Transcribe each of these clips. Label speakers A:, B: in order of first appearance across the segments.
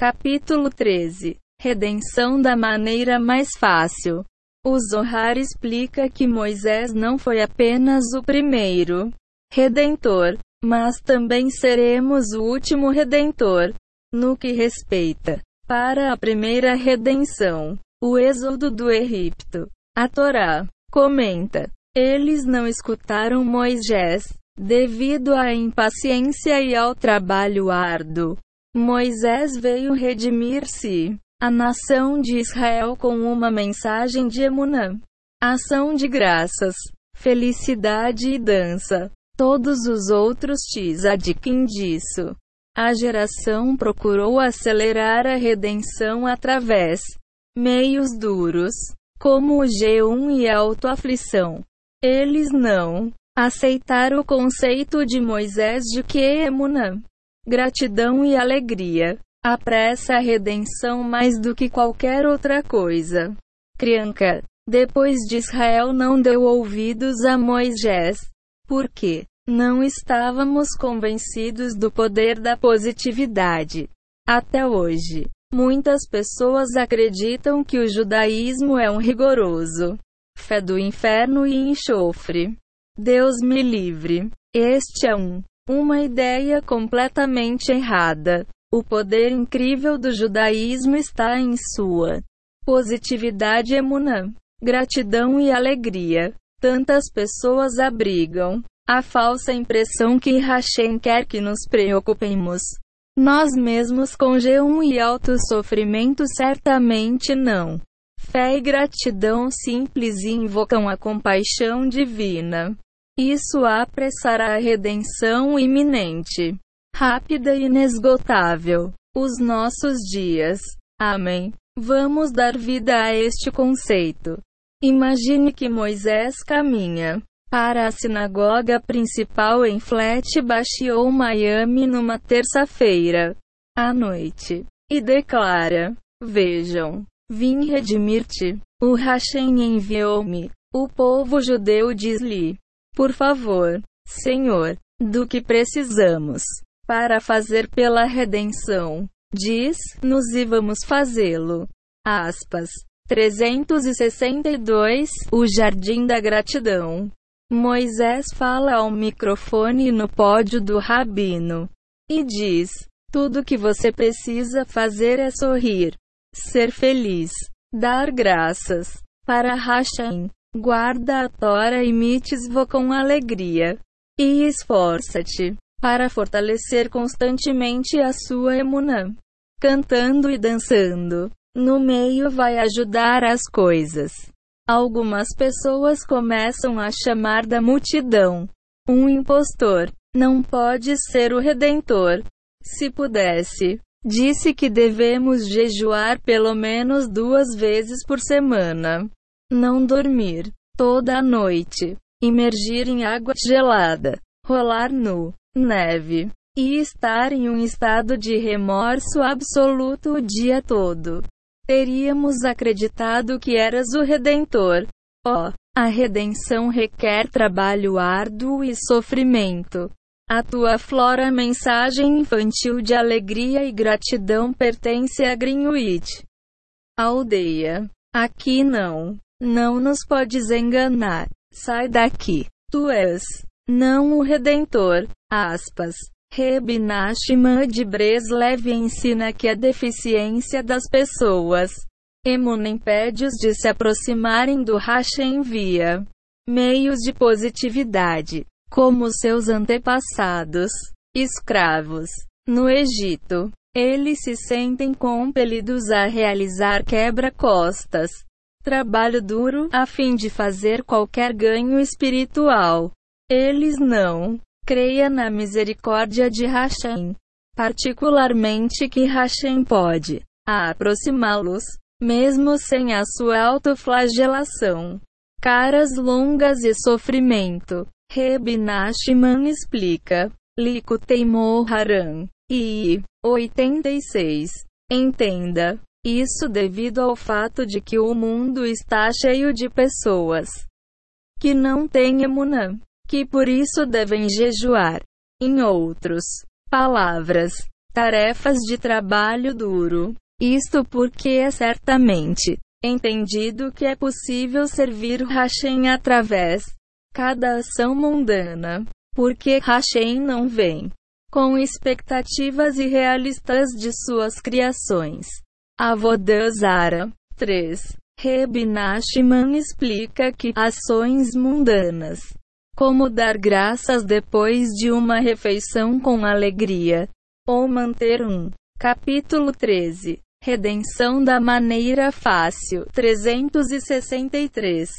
A: Capítulo 13 Redenção da maneira mais fácil. O Zohar explica que Moisés não foi apenas o primeiro redentor, mas também seremos o último redentor. No que respeita para a primeira redenção, o êxodo do Egito. A Torá comenta: Eles não escutaram Moisés, devido à impaciência e ao trabalho árduo. Moisés veio redimir-se, a nação de Israel com uma mensagem de Emunã, ação de graças, felicidade e dança. Todos os outros tzadikim disso. A geração procurou acelerar a redenção através meios duros, como o G1 e a autoaflição. Eles não aceitaram o conceito de Moisés de que Emunã gratidão e alegria. Apressa a redenção mais do que qualquer outra coisa. Crianca. Depois de Israel não deu ouvidos a Moisés. Porque não estávamos convencidos do poder da positividade. Até hoje, muitas pessoas acreditam que o judaísmo é um rigoroso fé do inferno e enxofre. Deus me livre. Este é um uma ideia completamente errada. O poder incrível do judaísmo está em sua positividade emunã, gratidão e alegria. Tantas pessoas abrigam a falsa impressão que Hashem quer que nos preocupemos. Nós mesmos com G1 e alto sofrimento certamente não. Fé e gratidão simples invocam a compaixão divina. Isso apressará a redenção iminente, rápida e inesgotável. Os nossos dias. Amém. Vamos dar vida a este conceito. Imagine que Moisés caminha para a sinagoga principal em Flatbush ou Miami numa terça-feira à noite e declara: Vejam, vim redimir-te. O Hashem enviou-me. O povo judeu diz-lhe: por favor, Senhor, do que precisamos para fazer pela redenção. Diz-nos e vamos fazê-lo. Aspas. 362 O Jardim da Gratidão. Moisés fala ao microfone no pódio do rabino e diz: Tudo que você precisa fazer é sorrir, ser feliz, dar graças para Hashem. Guarda a Tora e mitzvah com alegria. E esforça-te para fortalecer constantemente a sua emunã. Cantando e dançando. No meio vai ajudar as coisas. Algumas pessoas começam a chamar da multidão. Um impostor. Não pode ser o redentor. Se pudesse. Disse que devemos jejuar pelo menos duas vezes por semana não dormir toda a noite, imergir em água gelada, rolar nu, neve, e estar em um estado de remorso absoluto o dia todo. Teríamos acreditado que eras o Redentor. Oh, a redenção requer trabalho árduo e sofrimento. A tua flora mensagem infantil de alegria e gratidão pertence a Greenwich. Aldeia. Aqui não. Não nos podes enganar. Sai daqui. Tu és não o Redentor. Aspas. Reb Nachman de Breslev ensina que a deficiência das pessoas Emun impede-os de se aproximarem do Hashem via meios de positividade, como seus antepassados, escravos, no Egito. Eles se sentem compelidos a realizar quebra-costas, trabalho duro, a fim de fazer qualquer ganho espiritual. Eles não creia na misericórdia de Hashem, particularmente que Hashem pode aproximá-los, mesmo sem a sua autoflagelação. Caras longas e sofrimento. Reb Nachman explica. Likutei Moharan. I. 86. Entenda. Isso devido ao fato de que o mundo está cheio de pessoas que não têm emunã, que por isso devem jejuar. Em outros palavras, tarefas de trabalho duro. Isto porque é certamente entendido que é possível servir Hashem através cada ação mundana, porque Hashem não vem com expectativas irrealistas de suas criações. Avodazara 3. Reb explica que ações mundanas, como dar graças depois de uma refeição com alegria, ou manter um. Capítulo 13. Redenção da maneira fácil. 363.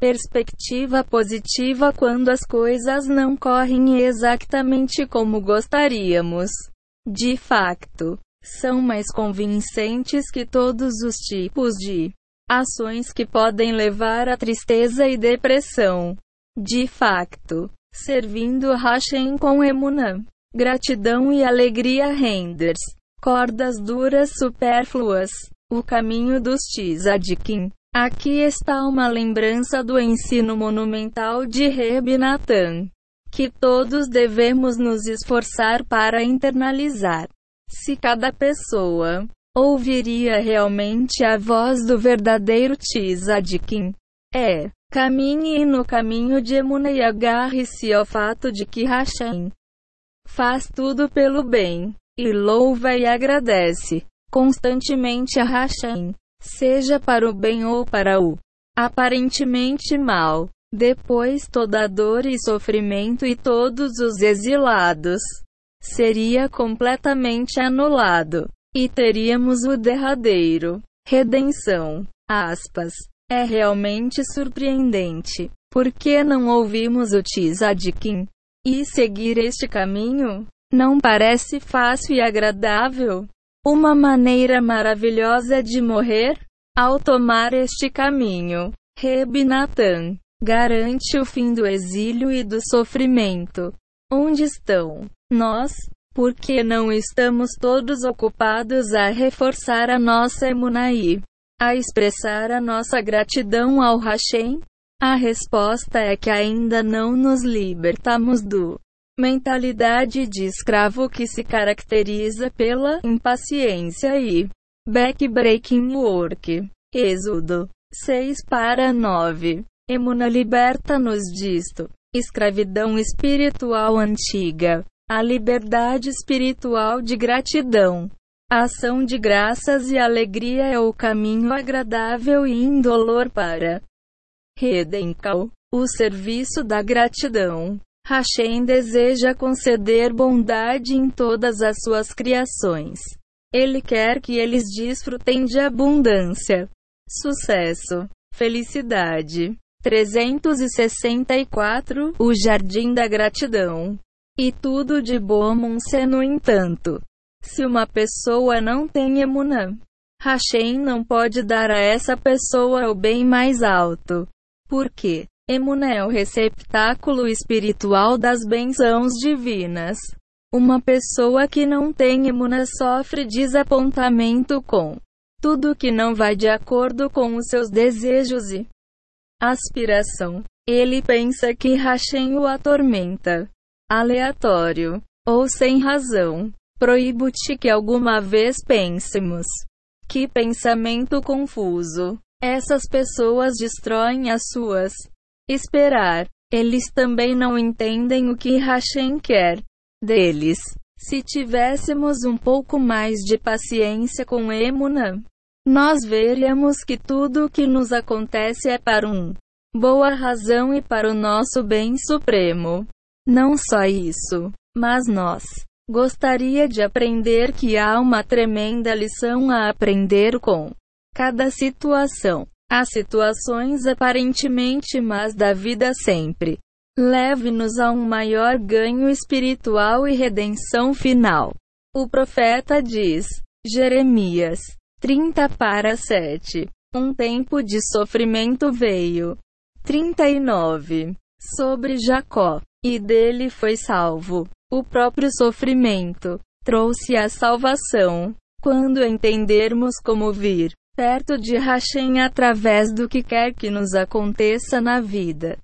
A: Perspectiva positiva quando as coisas não correm exatamente como gostaríamos. De facto, são mais convincentes que todos os tipos de ações que podem levar à tristeza e depressão. De facto, servindo Hashem com emunã, gratidão e alegria renders, cordas duras supérfluas, o caminho dos tzadikim. Aqui está uma lembrança do ensino monumental de Reb Natan, que todos devemos nos esforçar para internalizar. Se cada pessoa ouviria realmente a voz do verdadeiro Tzadkin, é, caminhe no caminho de Emuna e agarre-se ao fato de que Hashem faz tudo pelo bem, e louva e agradece constantemente a Hashem seja para o bem ou para o aparentemente mal. Depois toda dor e sofrimento e todos os exilados seria completamente anulado e teríamos o derradeiro redenção. Aspas. É realmente surpreendente. Por que não ouvimos o Tzadkin e seguir este caminho? Não parece fácil e agradável? Uma maneira maravilhosa de morrer? Ao tomar este caminho, Reb Natan garante o fim do exílio e do sofrimento. Onde estão nós? Por que não estamos todos ocupados a reforçar a nossa emunaí? A expressar a nossa gratidão ao Hashem? A resposta é que ainda não nos libertamos do Mentalidade de escravo que se caracteriza pela impaciência e backbreaking work. Êxodo 6 para 9. Emuna liberta-nos disto. Escravidão espiritual antiga. A liberdade espiritual de gratidão. A ação de graças e alegria é o caminho agradável e indolor para Redencal, o serviço da gratidão. Hashem deseja conceder bondade em todas as suas criações. Ele quer que eles desfrutem de abundância, sucesso, felicidade. 364 O Jardim da Gratidão. E tudo de se no entanto. Se uma pessoa não tem emunã, Hashem não pode dar a essa pessoa o bem mais alto. Por quê? Emuna é o receptáculo espiritual das bênçãos divinas. Uma pessoa que não tem emuna sofre desapontamento com tudo que não vai de acordo com os seus desejos e aspiração. Ele pensa que Hashem o atormenta. Aleatório. Ou sem razão. Proíbo-te que alguma vez pensemos. Que pensamento confuso. Essas pessoas destroem as suas Esperar. Eles também não entendem o que Hashem quer deles. Se tivéssemos um pouco mais de paciência com Emunã, nós veríamos que tudo o que nos acontece é para um boa razão e para o nosso bem supremo. Não só isso, mas nós gostaria de aprender que há uma tremenda lição a aprender com cada situação. Há situações aparentemente más da vida sempre. Leve-nos a um maior ganho espiritual e redenção final. O profeta diz, Jeremias 30 para 7. Um tempo de sofrimento veio. 39. Sobre Jacó. E dele foi salvo. O próprio sofrimento trouxe a salvação. Quando entendermos como vir perto de Hashem através do que quer que nos aconteça na vida.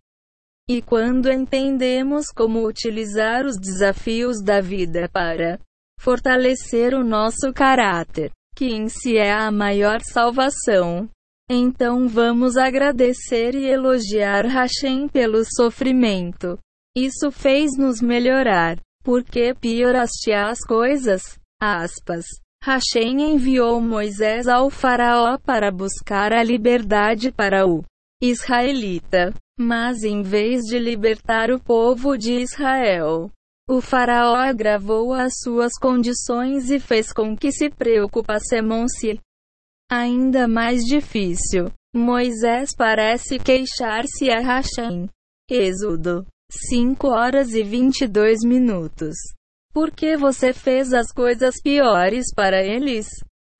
A: E quando entendemos como utilizar os desafios da vida para fortalecer o nosso caráter, que em si é a maior salvação. Então vamos agradecer e elogiar Hashem pelo sofrimento. Isso fez-nos melhorar. Porque pioraste as coisas? Aspas. Hashem enviou Moisés ao faraó para buscar a liberdade para o israelita. Mas em vez de libertar o povo de Israel, o faraó agravou as suas condições e fez com que se preocupassem-se. Ainda mais difícil. Moisés parece queixar-se a Hashem. Êxodo 5 horas e 22 minutos. Por que você fez as coisas piores para eles?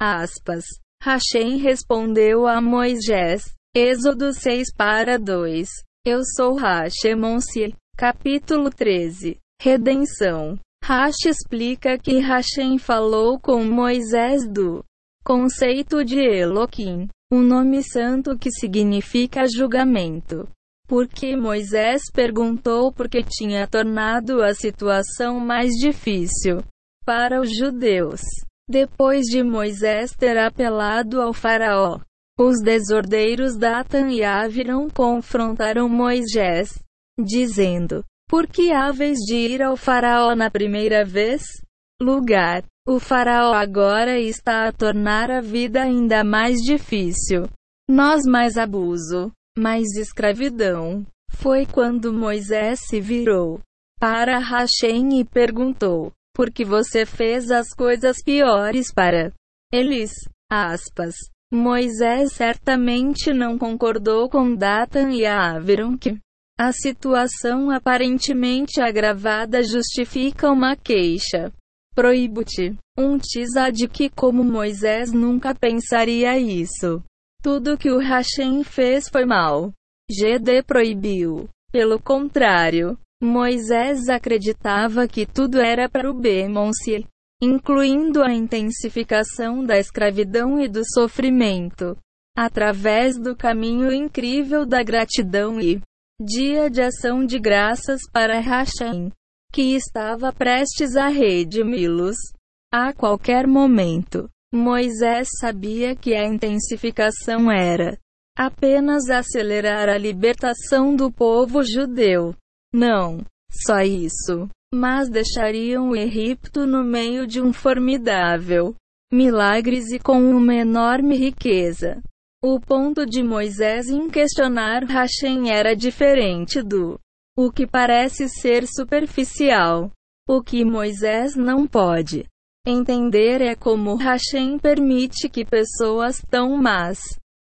A: Aspas. Hashem respondeu a Moisés. Êxodo 6 para 2. Eu sou Hashemonsi. Capítulo 13. Redenção. Rash explica que Hashem falou com Moisés do conceito de Elohim, um nome santo que significa julgamento porque Moisés perguntou porque tinha tornado a situação mais difícil para os judeus. Depois de Moisés ter apelado ao faraó, os desordeiros Datan e Aviram confrontaram Moisés, dizendo: Por que haves de ir ao faraó na primeira vez? Lugar. O faraó agora está a tornar a vida ainda mais difícil. Nós mais abuso mais escravidão. Foi quando Moisés se virou para Hashem e perguntou: Por que você fez as coisas piores para eles? Aspas. Moisés certamente não concordou com Datan e Aviram que a situação aparentemente agravada justifica uma queixa. Proíbo-te. Um que como Moisés nunca pensaria isso. Tudo que o Hashem fez foi mal. GD proibiu. Pelo contrário, Moisés acreditava que tudo era para o Bemonse, incluindo a intensificação da escravidão e do sofrimento, através do caminho incrível da gratidão e dia de ação de graças para Hashem, que estava prestes a redimi-los a qualquer momento. Moisés sabia que a intensificação era apenas acelerar a libertação do povo judeu. Não, só isso. Mas deixariam o Egito no meio de um formidável milagres e com uma enorme riqueza. O ponto de Moisés em questionar Hashem era diferente do o que parece ser superficial. O que Moisés não pode Entender é como Hashem permite que pessoas tão más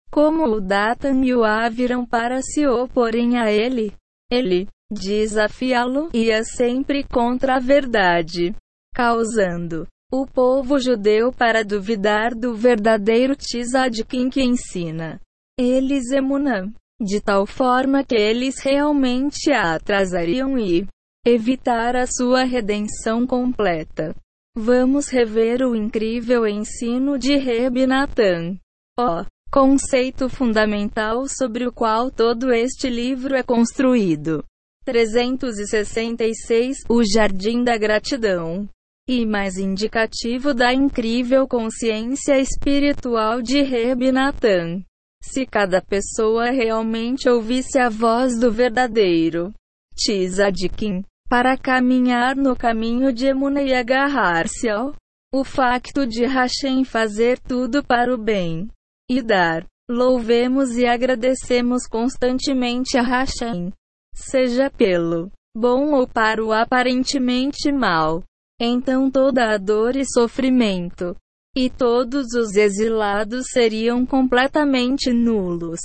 A: como o Datan e o Aviram para se oporem a ele. Ele desafiá-lo ia sempre contra a verdade, causando o povo judeu para duvidar do verdadeiro Tzadkin que ensina eles Emunã, de tal forma que eles realmente a atrasariam e evitar a sua redenção completa. Vamos rever o incrível ensino de Reb Natan. O conceito fundamental sobre o qual todo este livro é construído. 366 O Jardim da Gratidão. E mais indicativo da incrível consciência espiritual de Reb Natan. Se cada pessoa realmente ouvisse a voz do verdadeiro Tzadkin, para caminhar no caminho de Emuna e agarrar-se ao o facto de Hashem fazer tudo para o bem e dar. Louvemos e agradecemos constantemente a Hashem, seja pelo bom ou para o aparentemente mal. Então toda a dor e sofrimento e todos os exilados seriam completamente nulos.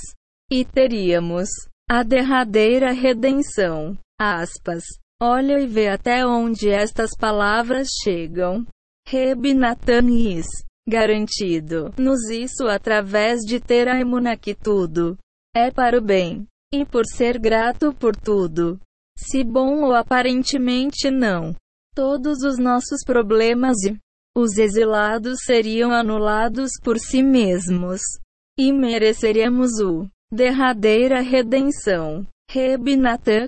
A: E teríamos a derradeira redenção. Aspas. Olha e vê até onde estas palavras chegam. Reb Natanis. Garantido. Nos isso através de ter a emuna que tudo é para o bem. E por ser grato por tudo. Se bom ou aparentemente não. Todos os nossos problemas e os exilados seriam anulados por si mesmos. E mereceríamos o derradeira redenção. Reb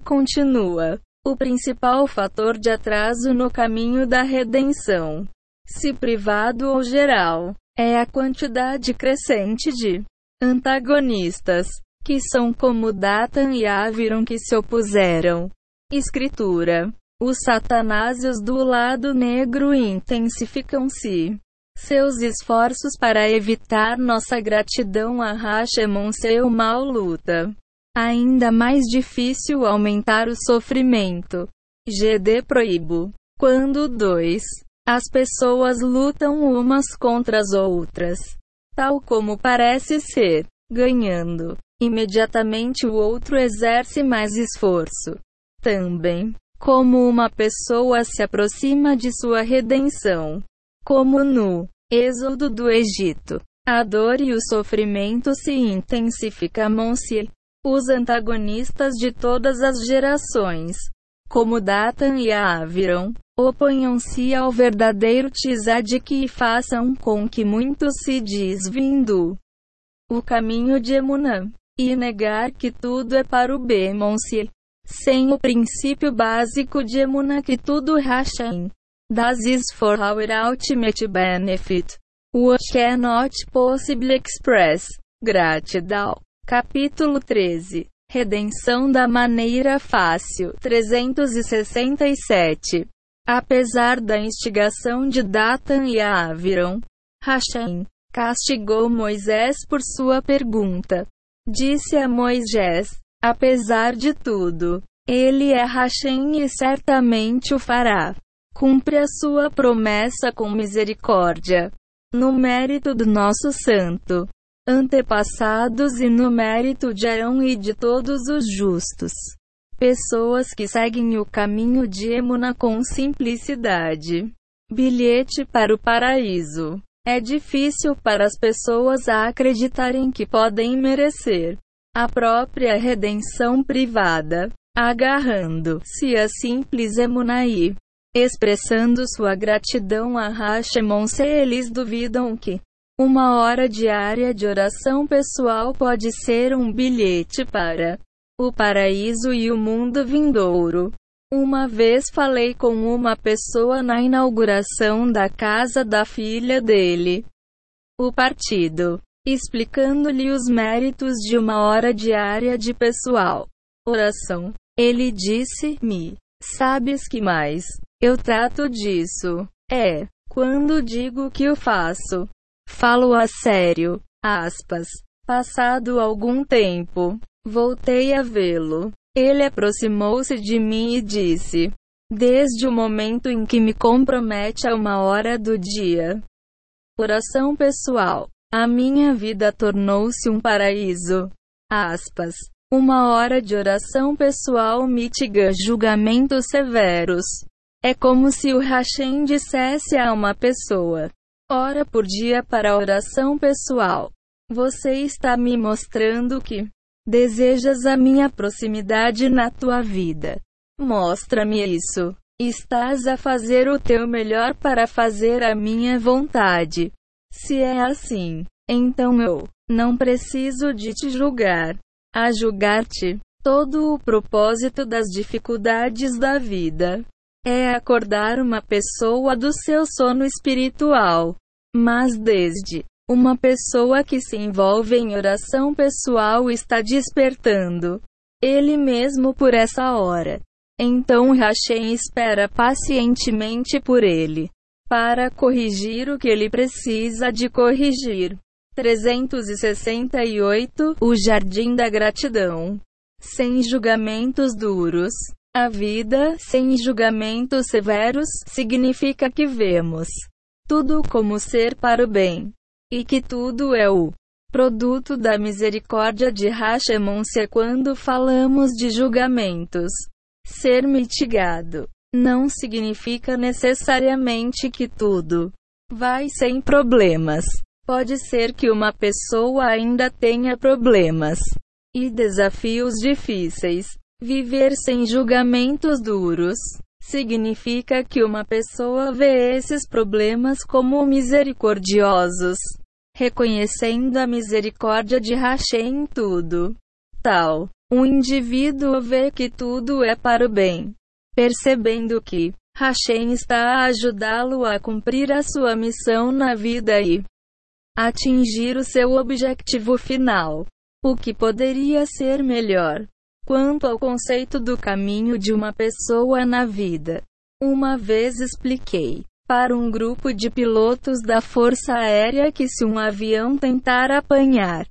A: continua. O principal fator de atraso no caminho da redenção se privado ou geral, é a quantidade crescente de antagonistas, que são como Datan e Aviron que se opuseram. Escritura. Os satanásios do lado negro intensificam-se. Seus esforços para evitar nossa gratidão a Hashemon seu mal luta. Ainda mais difícil aumentar o sofrimento. GD proíbo. Quando 2. As pessoas lutam umas contra as outras. Tal como parece ser, ganhando. Imediatamente o outro exerce mais esforço. Também, como uma pessoa se aproxima de sua redenção, como no êxodo do Egito, a dor e o sofrimento se intensificam-se. Os antagonistas de todas as gerações, como Datan e Aviram, oponham-se ao verdadeiro Tzadik e façam com que muitos se desvindo o caminho de Emunã e negar que tudo é para o Bemonse. Sem o princípio básico de Emuna que tudo Hashem. Das is for our ultimate benefit. What cannot possibly express. Gratidão. Capítulo 13. Redenção da maneira fácil. 367. Apesar da instigação de Datan e Aviron, Hashem castigou Moisés por sua pergunta. Disse a Moisés: Apesar de tudo, ele é Hashem e certamente o fará. Cumpre a sua promessa com misericórdia. No mérito do nosso santo antepassados e no mérito de Arão e de todos os justos. Pessoas que seguem o caminho de Emuna com simplicidade. Bilhete para o paraíso. É difícil para as pessoas acreditarem que podem merecer a própria redenção privada, agarrando-se a simples emunaí, expressando sua gratidão a Hashemon se eles duvidam que uma hora diária de oração pessoal pode ser um bilhete para o paraíso e o mundo vindouro. Uma vez falei com uma pessoa na inauguração da casa da filha dele. O partido. Explicando-lhe os méritos de uma hora diária de pessoal. Oração. Ele disse-me: Sabes que mais? Eu trato disso. É. Quando digo que o faço. Falo a sério. Aspas. Passado algum tempo, voltei a vê-lo. Ele aproximou-se de mim e disse: Desde o momento em que me compromete a uma hora do dia. Oração pessoal. A minha vida tornou-se um paraíso. Aspas. Uma hora de oração pessoal mitiga julgamentos severos. É como se o Hashem dissesse a uma pessoa: Ora por dia para oração pessoal. Você está me mostrando que Desejas a minha proximidade na tua vida? Mostra-me isso. Estás a fazer o teu melhor para fazer a minha vontade. Se é assim, então eu não preciso de te julgar. A julgar-te, todo o propósito das dificuldades da vida é acordar uma pessoa do seu sono espiritual. Mas desde uma pessoa que se envolve em oração pessoal está despertando ele mesmo por essa hora. Então Hashem espera pacientemente por ele para corrigir o que ele precisa de corrigir. 368 O Jardim da Gratidão. Sem julgamentos duros. A vida, sem julgamentos severos, significa que vemos tudo como ser para o bem e que tudo é o produto da misericórdia de Hashemon-se quando falamos de julgamentos. Ser mitigado não significa necessariamente que tudo vai sem problemas. Pode ser que uma pessoa ainda tenha problemas e desafios difíceis. Viver sem julgamentos duros significa que uma pessoa vê esses problemas como misericordiosos reconhecendo a misericórdia de Hashem em tudo. Tal. Um indivíduo vê que tudo é para o bem, percebendo que Hashem está a ajudá-lo a cumprir a sua missão na vida e atingir o seu objetivo final. O que poderia ser melhor? Quanto ao conceito do caminho de uma pessoa na vida, uma vez expliquei para um grupo de pilotos da Força Aérea que se um avião tentar apanhar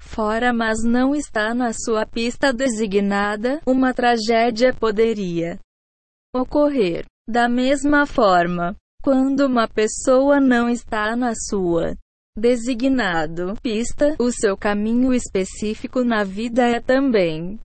A: fora, mas não está na sua pista designada, uma tragédia poderia ocorrer. Da mesma forma, quando uma pessoa não está na sua designado pista, o seu caminho específico na vida é também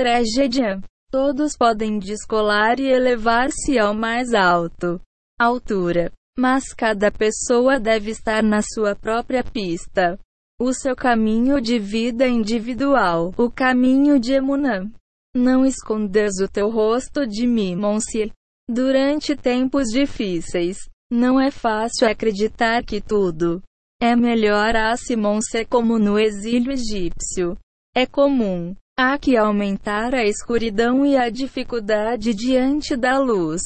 A: tragédia. Todos podem descolar e elevar-se ao mais alto altura, mas cada pessoa deve estar na sua própria pista. O seu caminho de vida individual, o caminho de Emunã. Não escondas o teu rosto de mim, Monsi. Durante tempos difíceis, não é fácil acreditar que tudo é melhor a Simon ser como no exílio egípcio. É comum. Há que aumentar a escuridão e a dificuldade diante da luz.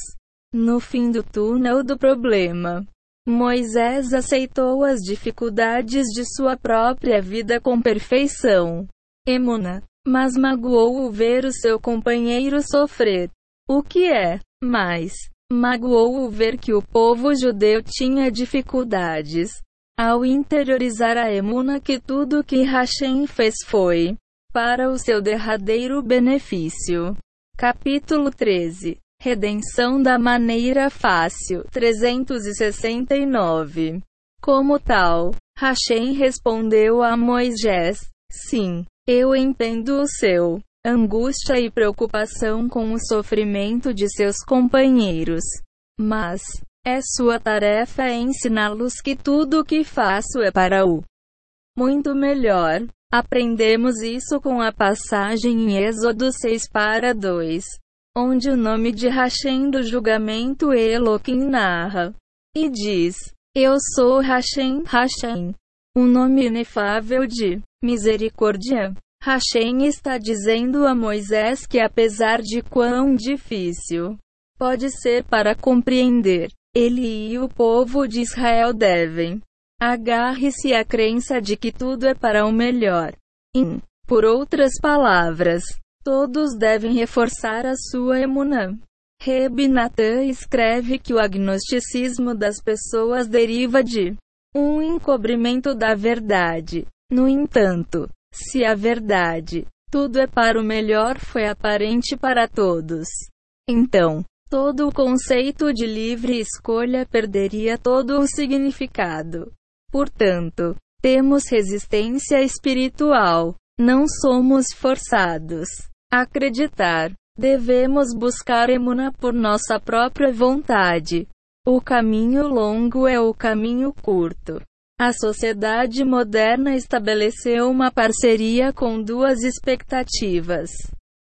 A: No fim do túnel do problema, Moisés aceitou as dificuldades de sua própria vida com perfeição. Emuna, mas magoou-o ver o seu companheiro sofrer. O que é, mais, magoou-o ver que o povo judeu tinha dificuldades. Ao interiorizar a emuna que tudo que Hashem fez foi para o seu derradeiro benefício. Capítulo 13 Redenção da maneira fácil 369 Como tal, Hashem respondeu a Moisés: Sim, eu entendo o seu angústia e preocupação com o sofrimento de seus companheiros. Mas, é sua tarefa ensiná-los que tudo o que faço é para o muito melhor. Aprendemos isso com a passagem em Êxodo 6 para 2, onde o nome de Hashem do julgamento Elohim narra e diz: Eu sou Hashem, Hashem, um nome inefável de misericórdia. Hashem está dizendo a Moisés que apesar de quão difícil pode ser para compreender, ele e o povo de Israel devem. Agarre-se à crença de que tudo é para o melhor. In, por outras palavras, todos devem reforçar a sua emunã. Reb Natan escreve que o agnosticismo das pessoas deriva de um encobrimento da verdade. No entanto, se a verdade, tudo é para o melhor, foi aparente para todos, então, todo o conceito de livre escolha perderia todo o significado. Portanto, temos resistência espiritual. Não somos forçados a acreditar. Devemos buscar emuna por nossa própria vontade. O caminho longo é o caminho curto. A sociedade moderna estabeleceu uma parceria com duas expectativas.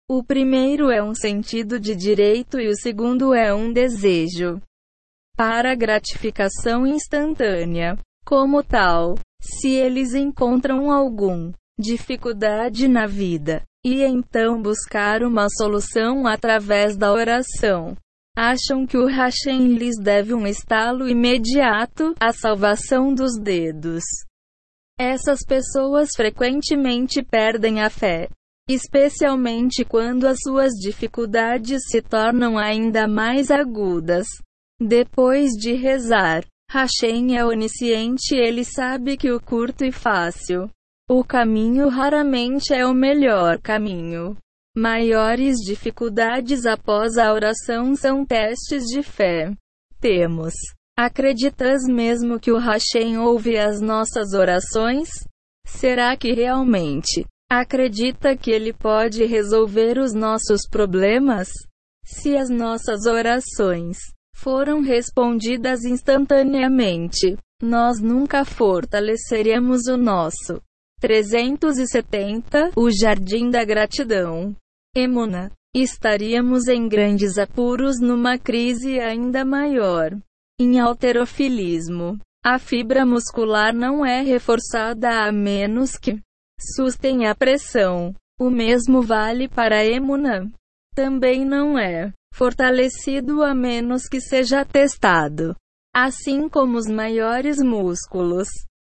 A: O primeiro é um sentido de direito e o segundo é um desejo para gratificação instantânea. Como tal, se eles encontram algum dificuldade na vida e então buscar uma solução através da oração, acham que o Hashem lhes deve um estalo imediato, a salvação dos dedos. Essas pessoas frequentemente perdem a fé especialmente quando as suas dificuldades se tornam ainda mais agudas. Depois de rezar, Hashem é onisciente, ele sabe que o curto e fácil. O caminho raramente é o melhor caminho. Maiores dificuldades após a oração são testes de fé. Temos. Acreditas mesmo que o Hashem ouve as nossas orações? Será que realmente Acredita que Ele pode resolver os nossos problemas? Se as nossas orações foram respondidas instantaneamente, nós nunca fortaleceremos o nosso 370 O Jardim da Gratidão. Emuna. Estaríamos em grandes apuros numa crise ainda maior. Em alterofilismo, a fibra muscular não é reforçada a menos que Sustem a pressão. O mesmo vale para a emuna. Também não é fortalecido a menos que seja testado. Assim como os maiores músculos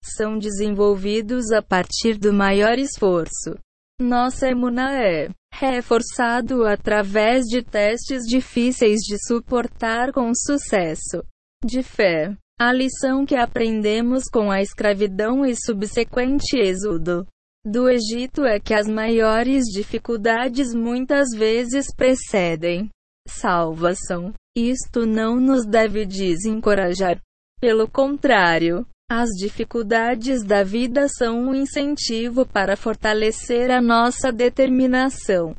A: são desenvolvidos a partir do maior esforço. Nossa emuna é reforçado através de testes difíceis de suportar com sucesso. De fé. A lição que aprendemos com a escravidão e subsequente êxodo do Egito é que as maiores dificuldades muitas vezes precedem salvação. Isto não nos deve desencorajar. Pelo contrário, as dificuldades da vida são um incentivo para fortalecer a nossa determinação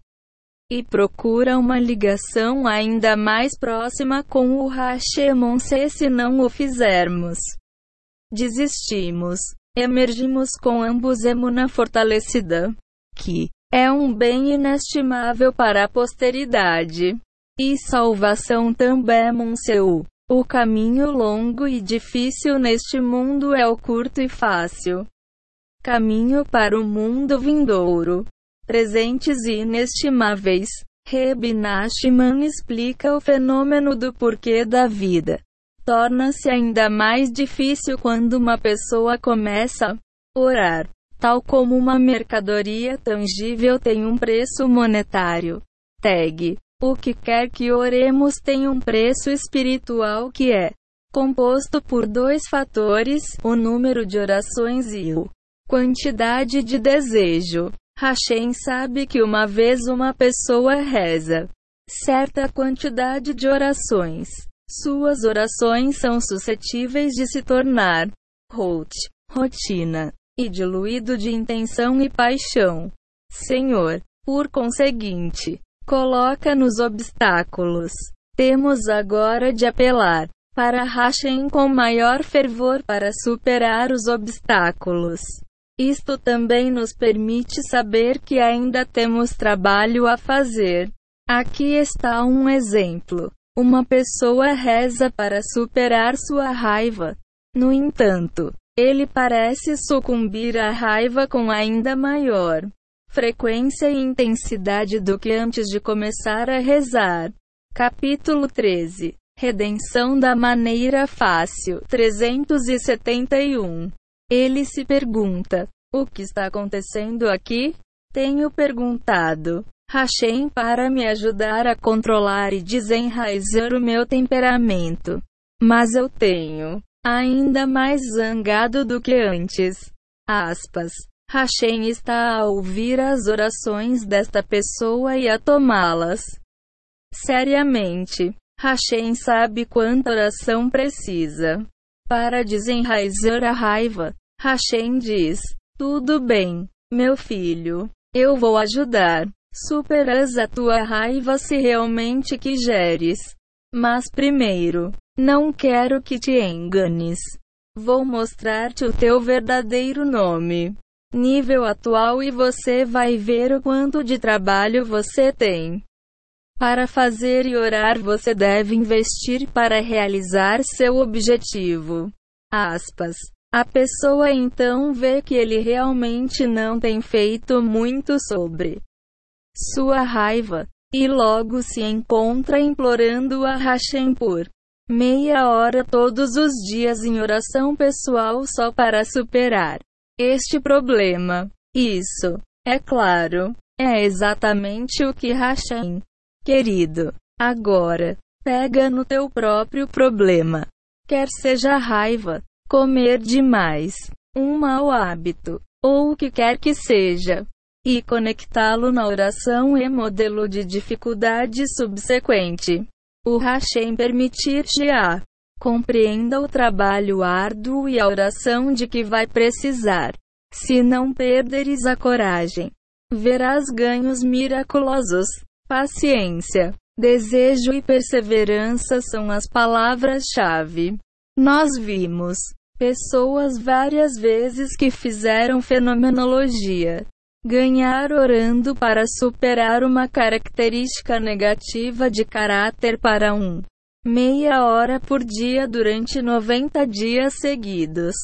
A: e procura uma ligação ainda mais próxima com o Hashemon se não o fizermos. Desistimos. Emergimos com ambos emuna fortalecida, que é um bem inestimável para a posteridade. E salvação também, Monseu. O caminho longo e difícil neste mundo é o curto e fácil. Caminho para o mundo vindouro. Presentes inestimáveis. Reb Nachman explica o fenômeno do porquê da vida. Torna-se ainda mais difícil quando uma pessoa começa a orar. Tal como uma mercadoria tangível tem um preço monetário. Tag. O que quer que oremos tem um preço espiritual que é composto por dois fatores: o número de orações e o quantidade de desejo. Hashem sabe que uma vez uma pessoa reza certa quantidade de orações, suas orações são suscetíveis de se tornar rot, rotina, e diluído de intenção e paixão. Senhor, por conseguinte, coloca nos obstáculos. Temos agora de apelar para Hashem com maior fervor para superar os obstáculos. Isto também nos permite saber que ainda temos trabalho a fazer. Aqui está um exemplo. Uma pessoa reza para superar sua raiva. No entanto, ele parece sucumbir à raiva com ainda maior frequência e intensidade do que antes de começar a rezar. Capítulo 13 Redenção da maneira fácil 371 Ele se pergunta: O que está acontecendo aqui? Tenho perguntado. Hashem para me ajudar a controlar e desenraizar o meu temperamento. Mas eu tenho ainda mais zangado do que antes. Aspas. Hashem está a ouvir as orações desta pessoa e a tomá-las seriamente. Hashem sabe quanta oração precisa para desenraizar a raiva. Hashem diz: Tudo bem, meu filho, eu vou ajudar. Superas a tua raiva se realmente quiseres. Mas primeiro, não quero que te enganes. Vou mostrar-te o teu verdadeiro nome nível atual e você vai ver o quanto de trabalho você tem. Para fazer e orar, você deve investir para realizar seu objetivo. Aspas. A pessoa então vê que ele realmente não tem feito muito sobre sua raiva, e logo se encontra implorando a Hashem por meia hora todos os dias em oração pessoal só para superar este problema. Isso, é claro, é exatamente o que Hashem, querido, agora, pega no teu próprio problema. Quer seja raiva, comer demais, um mau hábito, ou o que quer que seja, e conectá-lo na oração e modelo de dificuldade subsequente. O Hashem permitir-te a Compreenda o trabalho árduo e a oração de que vai precisar. Se não perderes a coragem, verás ganhos miraculosos. Paciência, desejo e perseverança são as palavras-chave. Nós vimos pessoas várias vezes que fizeram fenomenologia. Ganhar orando para superar uma característica negativa de caráter para um meia hora por dia durante 90 dias seguidos.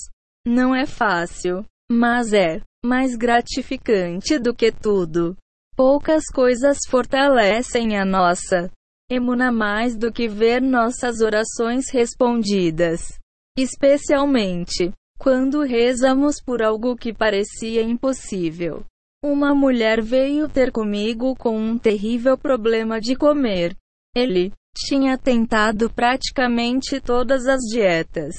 A: Não é fácil, mas é mais gratificante do que tudo. Poucas coisas fortalecem a nossa emuna mais do que ver nossas orações respondidas. Especialmente quando rezamos por algo que parecia impossível. Uma mulher veio ter comigo com um terrível problema de comer. Ele tinha tentado praticamente todas as dietas,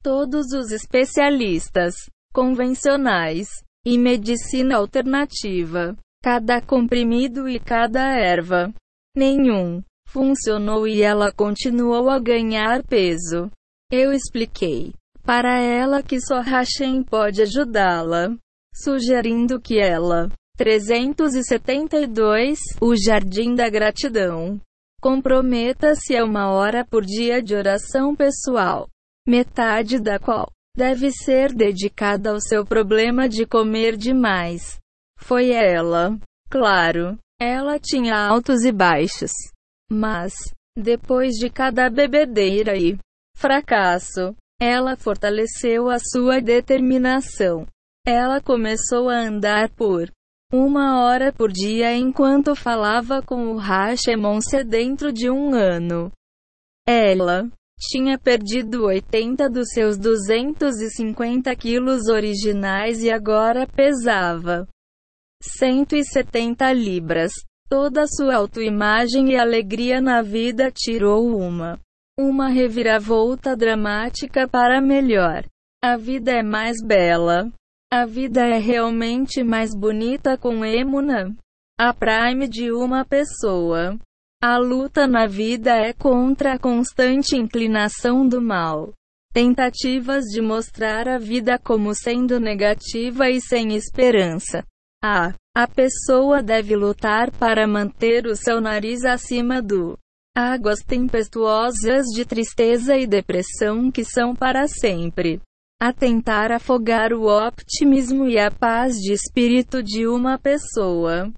A: todos os especialistas convencionais e medicina alternativa, cada comprimido e cada erva. Nenhum funcionou e ela continuou a ganhar peso. Eu expliquei para ela que só Hashem pode ajudá-la, sugerindo que ela 372 O Jardim da Gratidão comprometa-se a uma hora por dia de oração pessoal, metade da qual deve ser dedicada ao seu problema de comer demais. Foi ela. Claro, ela tinha altos e baixos. Mas, depois de cada bebedeira e fracasso, ela fortaleceu a sua determinação. Ela começou a andar por uma hora por dia enquanto falava com o Hashemon-se dentro de um ano. Ela tinha perdido 80 dos seus 250 quilos originais e agora pesava 170 libras. Toda sua autoimagem e alegria na vida tirou uma uma reviravolta dramática para melhor. A vida é mais bela. A vida é realmente mais bonita com Emuna. A prime de uma pessoa. A luta na vida é contra a constante inclinação do mal. Tentativas de mostrar a vida como sendo negativa e sem esperança. A, a pessoa deve lutar para manter o seu nariz acima do Águas tempestuosas de tristeza e depressão que são para sempre. A tentar afogar o optimismo e a paz de espírito de uma pessoa.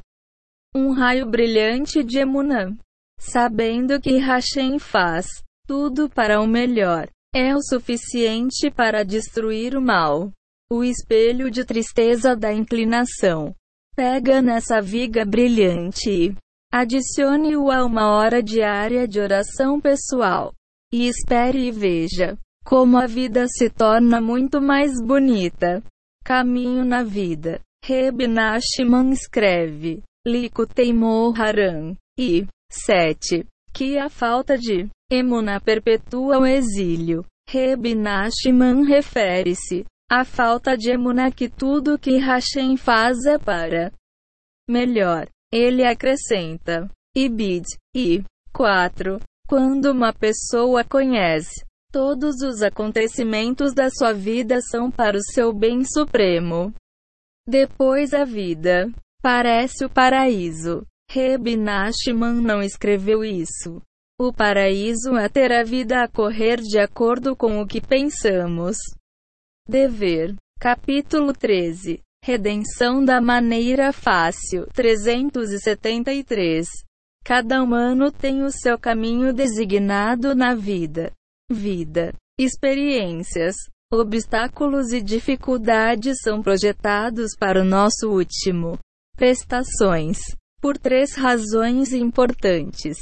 A: Um raio brilhante de Emunã. Sabendo que Hashem faz tudo para o melhor. É o suficiente para destruir o mal. O espelho de tristeza da inclinação. Pega nessa viga brilhante Adicione-o a uma hora diária de oração pessoal. E espere e veja como a vida se torna muito mais bonita. Caminho na vida. Reb Nachman escreve. Likutei Haran. E 7. Que a falta de emuna perpetua o exílio. Reb Nachman refere-se à falta de emuna que tudo que Hashem faz é para melhor. Ele acrescenta: Ibid. E 4. Quando uma pessoa conhece todos os acontecimentos da sua vida são para o seu bem supremo. Depois a vida parece o paraíso. Reb Nachman não escreveu isso. O paraíso é ter a vida a correr de acordo com o que pensamos. Dever. Capítulo 13. Redenção da maneira fácil. 373. Cada humano tem o seu caminho designado na vida. Vida. Experiências. Obstáculos e dificuldades são projetados para o nosso último. Prestações. Por três razões importantes.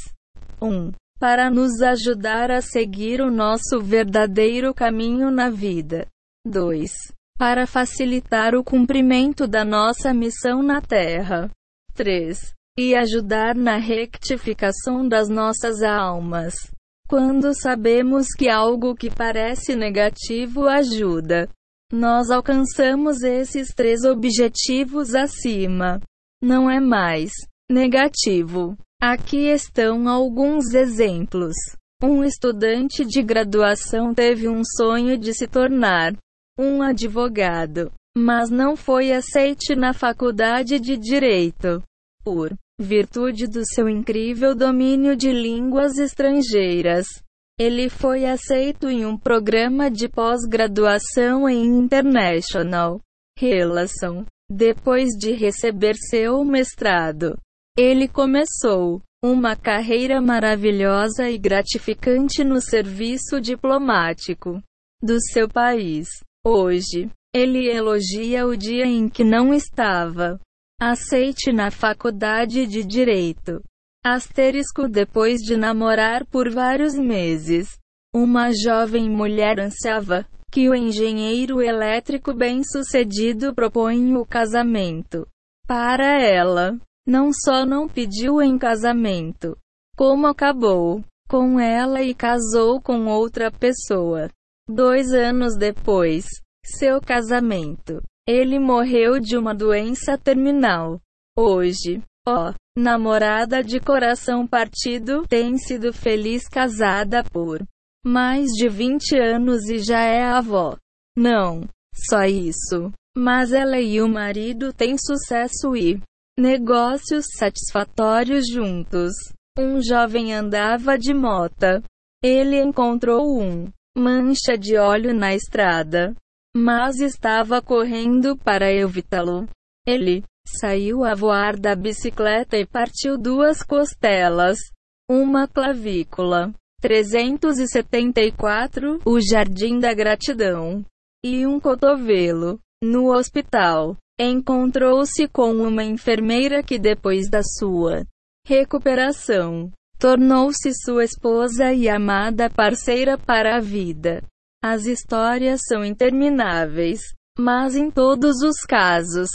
A: 1. Um, para nos ajudar a seguir o nosso verdadeiro caminho na vida. 2 para facilitar o cumprimento da nossa missão na Terra. 3. E ajudar na rectificação das nossas almas. Quando sabemos que algo que parece negativo ajuda, nós alcançamos esses três objetivos acima. Não é mais negativo. Aqui estão alguns exemplos. Um estudante de graduação teve um sonho de se tornar um advogado, mas não foi aceite na faculdade de direito. Por virtude do seu incrível domínio de línguas estrangeiras, ele foi aceito em um programa de pós-graduação em International Relation. Depois de receber seu mestrado, ele começou uma carreira maravilhosa e gratificante no serviço diplomático do seu país. Hoje, ele elogia o dia em que não estava Aceite na faculdade de Direito. Asterisco depois de namorar por vários meses. Uma jovem mulher ansiava que o engenheiro elétrico bem-sucedido propõe o casamento. Para ela, não só não pediu em casamento, como acabou com ela e casou com outra pessoa. Dois anos depois, seu casamento, ele morreu de uma doença terminal. Hoje, ó, namorada de coração partido, tem sido feliz casada por mais de 20 anos e já é avó. Não, só isso. Mas ela e o marido têm sucesso e negócios satisfatórios juntos. Um jovem andava de mota. Ele encontrou um mancha de óleo na estrada, mas estava correndo para evitá-lo. Ele saiu a voar da bicicleta e partiu duas costelas, uma clavícula. 374, o Jardim da Gratidão, e um cotovelo. No hospital, encontrou-se com uma enfermeira que, depois da sua recuperação, tornou-se sua esposa e amada parceira para a vida. As histórias são intermináveis, mas em todos os casos,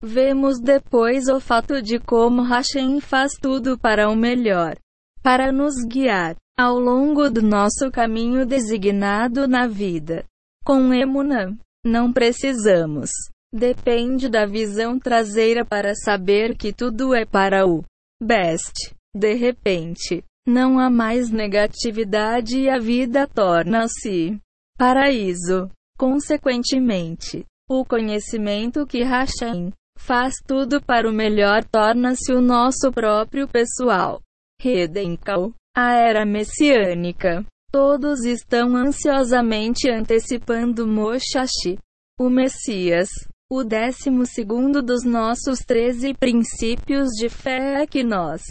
A: vemos depois o fato de como Hashem faz tudo para o melhor, para nos guiar ao longo do nosso caminho designado na vida. Com Emunã, não precisamos. Depende da visão traseira para saber que tudo é para o best. De repente, não há mais negatividade e a vida torna-se paraíso. Consequentemente, o conhecimento que Hashem faz tudo para o melhor torna-se o nosso próprio pessoal. Redencal. A era messiânica. Todos estão ansiosamente antecipando Moshashi, o Messias. O décimo segundo dos nossos treze princípios de fé é que nós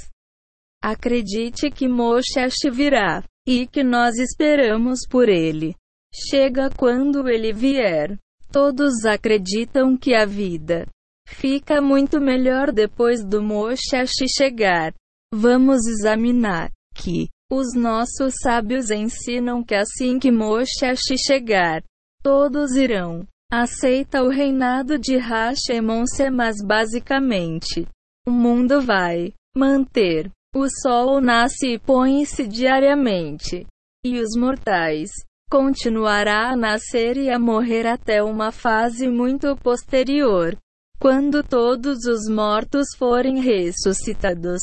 A: acredite que Moshashi virá e que nós esperamos por ele. Chega quando ele vier. Todos acreditam que a vida fica muito melhor depois do Moshashi chegar. Vamos examinar que os nossos sábios ensinam que assim que Moshashi chegar, todos irão. Aceita o reinado de Hashemon-se, mas basicamente, o mundo vai manter. O sol nasce e põe-se diariamente. E os mortais continuará a nascer e a morrer até uma fase muito posterior, quando todos os mortos forem ressuscitados.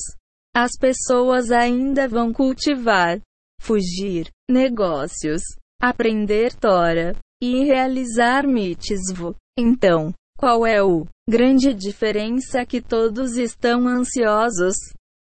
A: As pessoas ainda vão cultivar, fugir, negócios, aprender Tora e realizar mitzvot. Então, qual é o grande diferença que todos estão ansiosos?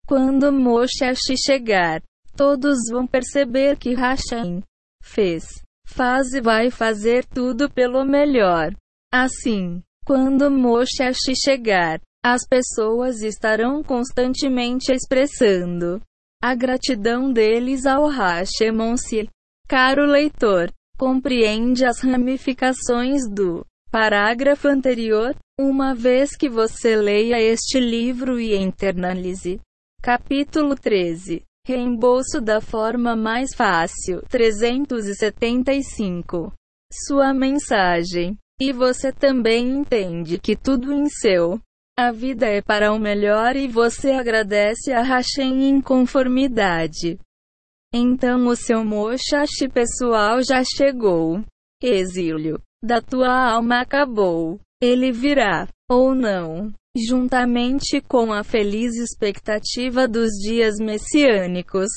A: Quando Moshe chegar, todos vão perceber que Hashem fez, faz e vai fazer tudo pelo melhor. Assim, quando Moshe chegar, as pessoas estarão constantemente expressando a gratidão deles ao Hashemon-se. Caro leitor, compreende as ramificações do parágrafo anterior, uma vez que você leia este livro e internalize. Capítulo 13 Reembolso da forma mais fácil 375 Sua mensagem. E você também entende que tudo em seu a vida é para o melhor e você agradece a Hashem em conformidade. Então o seu mochashi pessoal já chegou. Exílio da tua alma acabou. Ele virá, ou não, juntamente com a feliz expectativa dos dias messiânicos,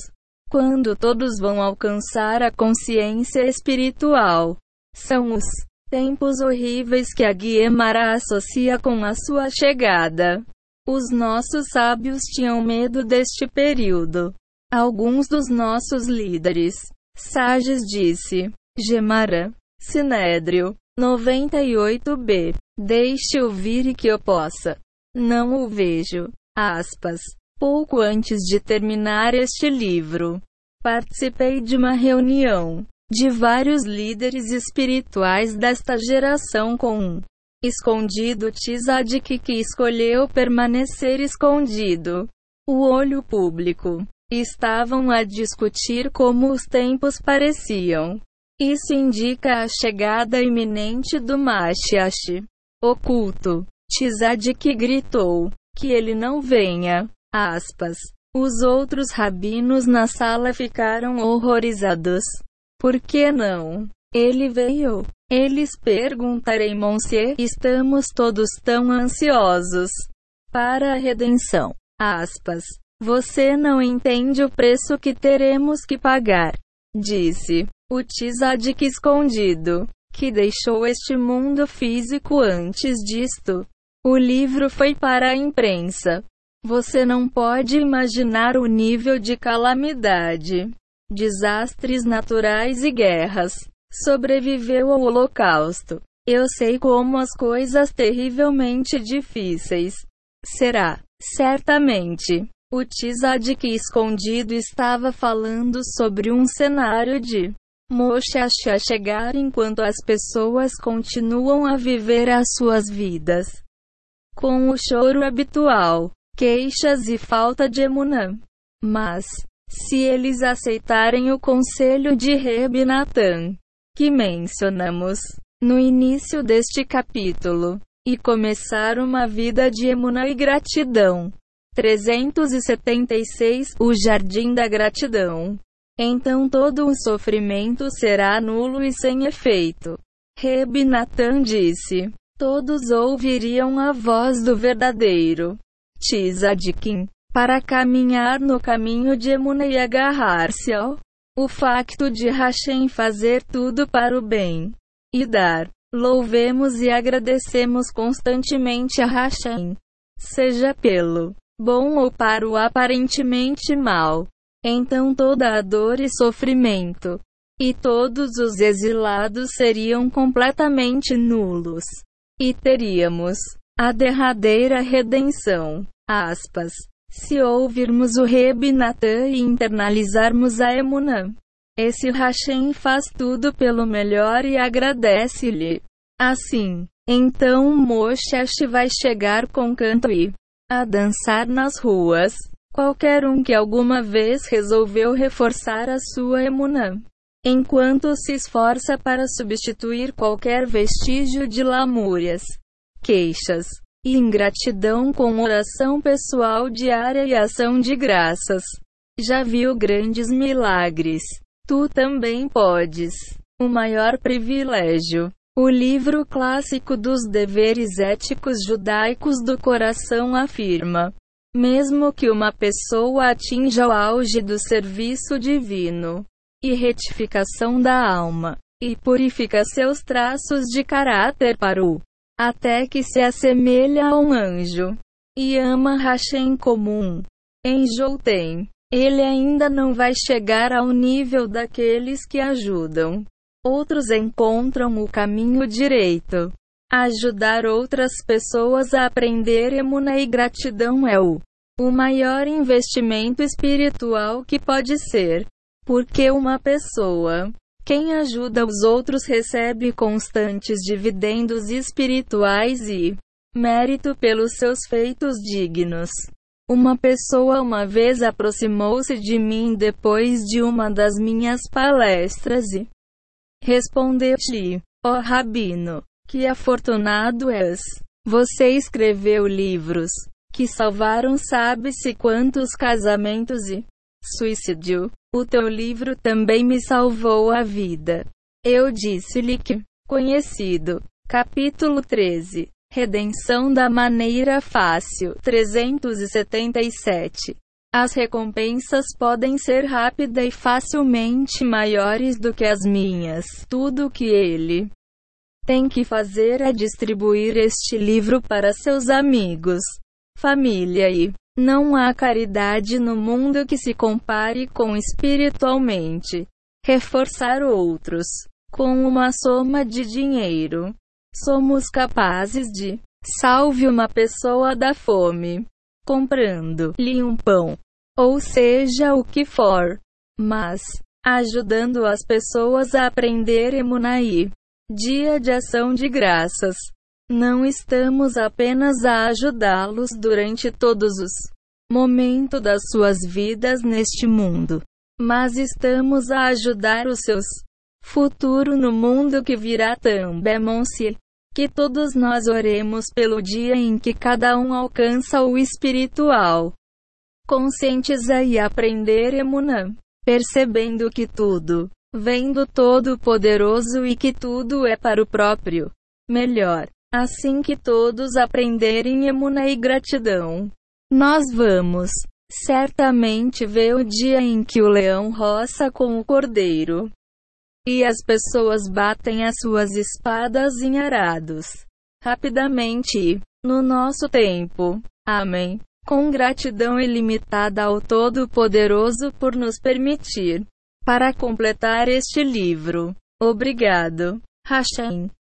A: quando todos vão alcançar a consciência espiritual. São os Tempos horríveis que a Guiemara associa com a sua chegada. Os nossos sábios tinham medo deste período. Alguns dos nossos líderes, Sages disse, Gemara, Sinédrio, 98b, deixe-o vir e que eu possa. Não o vejo. Aspas. Pouco antes de terminar este livro, participei de uma reunião de vários líderes espirituais desta geração com um escondido Tzadik que escolheu permanecer escondido. O olho público. Estavam a discutir como os tempos pareciam. Isso indica a chegada iminente do Mashiach. Oculto. Tzadik gritou. Que ele não venha. Aspas. Os outros rabinos na sala ficaram horrorizados. Por que não? Ele veio. Eles perguntarem Monsieur, estamos todos tão ansiosos para a redenção. Aspas. Você não entende o preço que teremos que pagar. Disse o Tzadik escondido, que deixou este mundo físico antes disto. O livro foi para a imprensa. Você não pode imaginar o nível de calamidade, desastres naturais e guerras sobreviveu ao Holocausto. Eu sei como as coisas terrivelmente difíceis. Será, certamente. O Tzadik escondido estava falando sobre um cenário de Moshash a chegar enquanto as pessoas continuam a viver as suas vidas com o choro habitual, queixas e falta de emunã. Mas, se eles aceitarem o conselho de Reb Natan, que mencionamos no início deste capítulo, e começar uma vida de emuna e gratidão. 376 O Jardim da Gratidão. Então todo o sofrimento será nulo e sem efeito. Reb Natan disse: Todos ouviriam a voz do verdadeiro Tzadikim para caminhar no caminho de Emuna e agarrar-se ao o facto de Hashem fazer tudo para o bem e dar. Louvemos e agradecemos constantemente a Hashem, seja pelo bom ou para o aparentemente mal. Então toda a dor e sofrimento e todos os exilados seriam completamente nulos. E teríamos a derradeira redenção. Aspas. Se ouvirmos o Reb Natan e internalizarmos a Emunã, esse Hashem faz tudo pelo melhor e agradece-lhe. Assim, então Moshesh vai chegar com canto e a dançar nas ruas. Qualquer um que alguma vez resolveu reforçar a sua emunã, enquanto se esforça para substituir qualquer vestígio de lamúrias, queixas, e ingratidão com oração pessoal diária e ação de graças. Já viu grandes milagres. Tu também podes. O maior privilégio. O livro clássico dos deveres éticos judaicos do coração afirma: mesmo que uma pessoa atinja o auge do serviço divino e retificação da alma, e purifica seus traços de caráter para o até que se assemelha a um anjo, e ama Hashem comum. Em Jotem, ele ainda não vai chegar ao nível daqueles que ajudam. Outros encontram o caminho direito. Ajudar outras pessoas a aprender emuna e gratidão é o, o maior investimento espiritual que pode ser. Porque uma pessoa quem ajuda os outros recebe constantes dividendos espirituais e mérito pelos seus feitos dignos. Uma pessoa uma vez aproximou-se de mim depois de uma das minhas palestras e respondeu-lhe: Ó oh, Rabino, que afortunado és! Você escreveu livros que salvaram sabe-se quantos casamentos e suicídio. O teu livro também me salvou a vida. Eu disse-lhe que, conhecido. Capítulo 13. Redenção da maneira fácil. 377. As recompensas podem ser rápida e facilmente maiores do que as minhas. Tudo o que ele tem que fazer é distribuir este livro para seus amigos, família e não há caridade no mundo que se compare com espiritualmente reforçar outros com uma soma de dinheiro. Somos capazes de salve uma pessoa da fome comprando-lhe um pão, ou seja o que for, mas ajudando as pessoas a aprender Emunaí. Dia de ação de graças. Não estamos apenas a ajudá-los durante todos os momentos das suas vidas neste mundo, mas estamos a ajudar os seus futuro no mundo que virá também. Que todos nós oremos pelo dia em que cada um alcança o espiritual. Conscientiza e aprender Emunã. Percebendo que tudo vem do Todo-Poderoso e que tudo é para o próprio melhor. Assim que todos aprenderem Emunã e gratidão, nós vamos certamente ver o dia em que o leão roça com o cordeiro. E as pessoas batem as suas espadas em arados. Rapidamente, no nosso tempo. Amém. Com gratidão ilimitada ao Todo-Poderoso por nos permitir para completar este livro. Obrigado. Hashem.